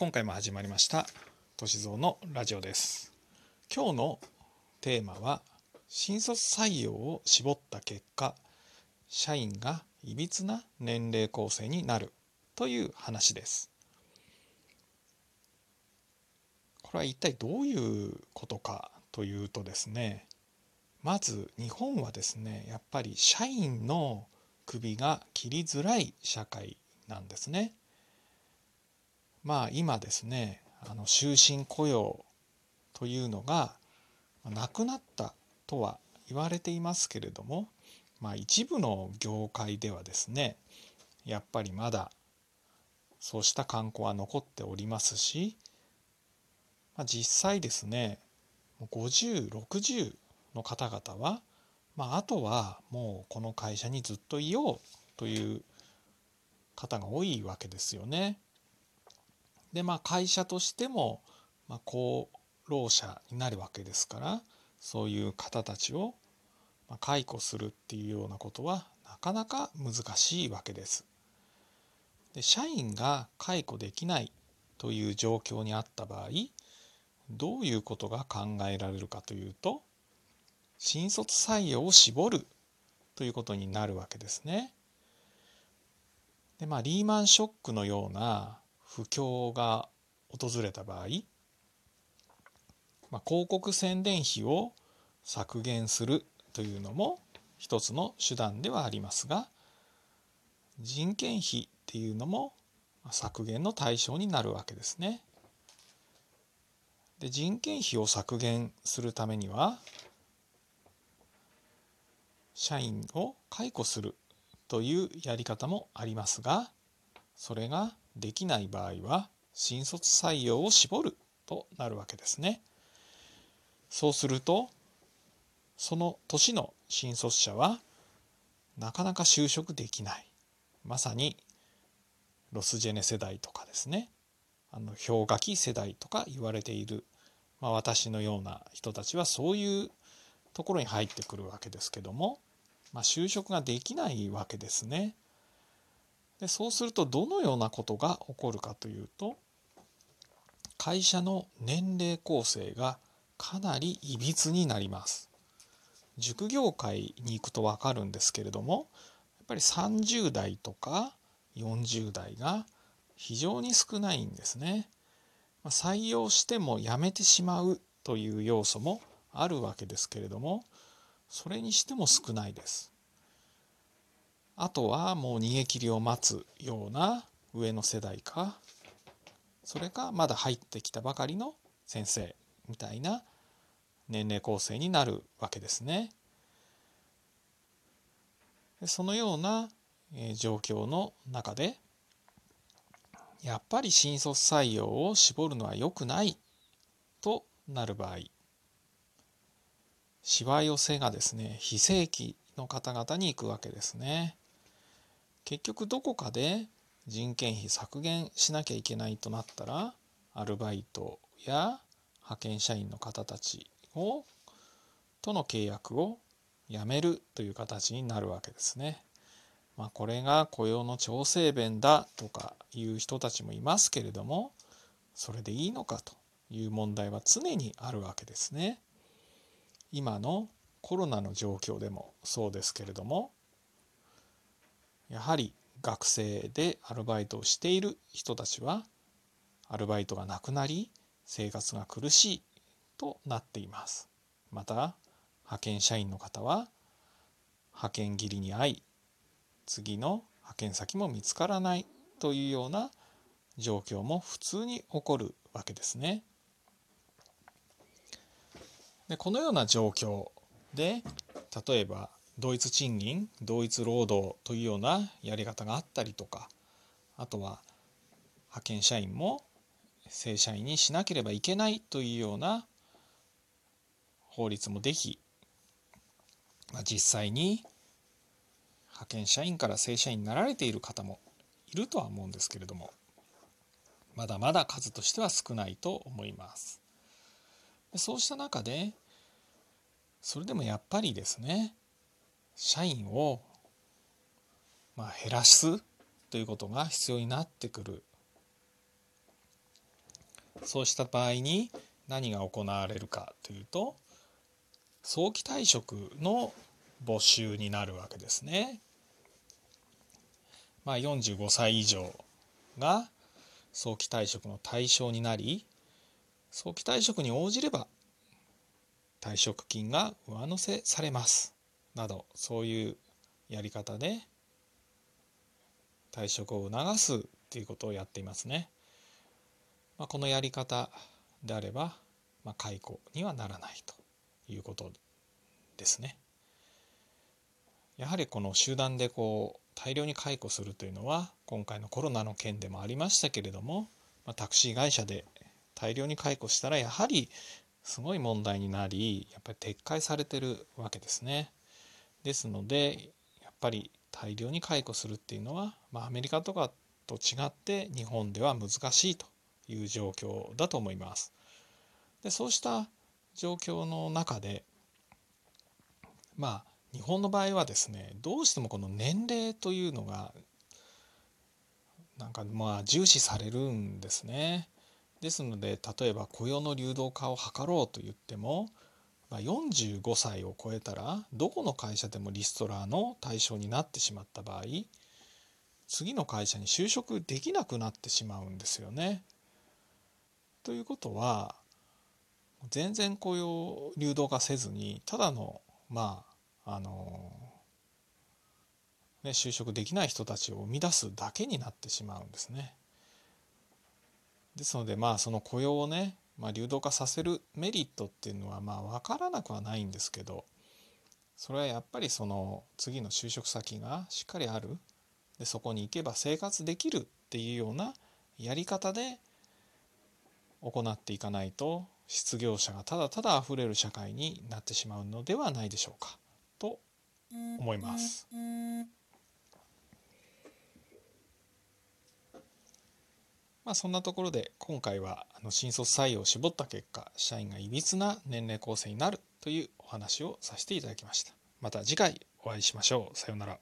今回も始まりました歳三のラジオです今日のテーマは新卒採用を絞った結果社員がいびつな年齢構成になるという話ですこれは一体どういうことかというとですねまず日本はですねやっぱり社員の首が切りづらい社会なんですね。まあ今ですねあの終身雇用というのがなくなったとは言われていますけれども、まあ、一部の業界ではですねやっぱりまだそうした観光は残っておりますし、まあ、実際ですね5060の方々は、まあ、あとはもうこの会社にずっといようという方が多いわけですよね。でまあ会社としても、まあ、功労者になるわけですからそういう方たちを解雇するっていうようなことはなかなか難しいわけです。で社員が解雇できないという状況にあった場合どういうことが考えられるかというと新卒採用を絞るということになるわけですね。でまあリーマンショックのような不況が訪れた場合、まあ、広告宣伝費を削減するというのも一つの手段ではありますが人件費っていうのも削減の対象になるわけですね。で人件費を削減するためには社員を解雇するというやり方もありますがそれができない場合は新卒採用を絞るとなるわけですね。そうするとその年の新卒者はなかなか就職できないまさにロスジェネ世代とかですねあの氷河期世代とか言われている、まあ、私のような人たちはそういうところに入ってくるわけですけども、まあ、就職ができないわけですね。でそうするとどのようなことが起こるかというと会社の年齢構成がかなりいびつになります。塾業界に行くと分かるんですけれどもやっぱり30代とか40代が非常に少ないんですね。採用しても辞めてしまうという要素もあるわけですけれどもそれにしても少ないです。あとはもう逃げ切りを待つような上の世代かそれかまだ入ってきたばかりの先生みたいな年齢構成になるわけですね。そのような状況の中でやっぱり新卒採用を絞るのは良くないとなる場合しわ寄せがですね非正規の方々に行くわけですね。結局どこかで人件費削減しなきゃいけないとなったらアルバイトや派遣社員の方たちをとの契約をやめるという形になるわけですね。まあ、これが雇用の調整弁だとかいう人たちもいますけれどもそれでいいのかという問題は常にあるわけですね。今のコロナの状況でもそうですけれどもやはり学生でアルバイトをしている人たちはアルバイトがなくなり生活が苦しいとなっています。また派遣社員の方は派遣切りに遭い次の派遣先も見つからないというような状況も普通に起こるわけですね。でこのような状況で例えば同一賃金同一労働というようなやり方があったりとかあとは派遣社員も正社員にしなければいけないというような法律もでき、まあ、実際に派遣社員から正社員になられている方もいるとは思うんですけれどもまだまだ数としては少ないと思います。そうした中でそれでもやっぱりですね社員をま減らすということが必要になってくるそうした場合に何が行われるかというと早期退職の募集になるわけですね。まあ、45歳以上が早期退職の対象になり早期退職に応じれば退職金が上乗せされますなどそういうやり方で退職を促すっていうことをやっていますね。まあ、このやり方であれば、まあ、解雇にはならないということですね。やはりこの集団でこう大量に解雇するというのは今回のコロナの件でもありましたけれども、まあ、タクシー会社で大量に解雇したらやはりすごい問題になりやっぱり撤回されてるわけですね。ですのでやっぱり大量に解雇するっていうのは、まあ、アメリカとかと違って日本では難しいという状況だと思います。でそうした状況の中でまあ日本の場合はですねどうしてもこの年齢というのがなんかまあ重視されるんですね。ですので例えば雇用の流動化を図ろうと言っても、まあ、45歳を超えたらどこの会社でもリストラの対象になってしまった場合次の会社に就職できなくなってしまうんですよね。ということは全然雇用流動化せずにただのまああのね、就職できない人たちを生み出すだけになってしまうんですね。ですのでまあその雇用をね、まあ、流動化させるメリットっていうのはまあ分からなくはないんですけどそれはやっぱりその次の就職先がしっかりあるでそこに行けば生活できるっていうようなやり方で行っていかないと失業者がただただ溢れる社会になってしまうのではないでしょうかと思います。まあ、そんなところで今回はあの新卒採用を絞った結果社員がいびつな年齢構成になるというお話をさせていただきました。また次回お会いしましょう。さようなら。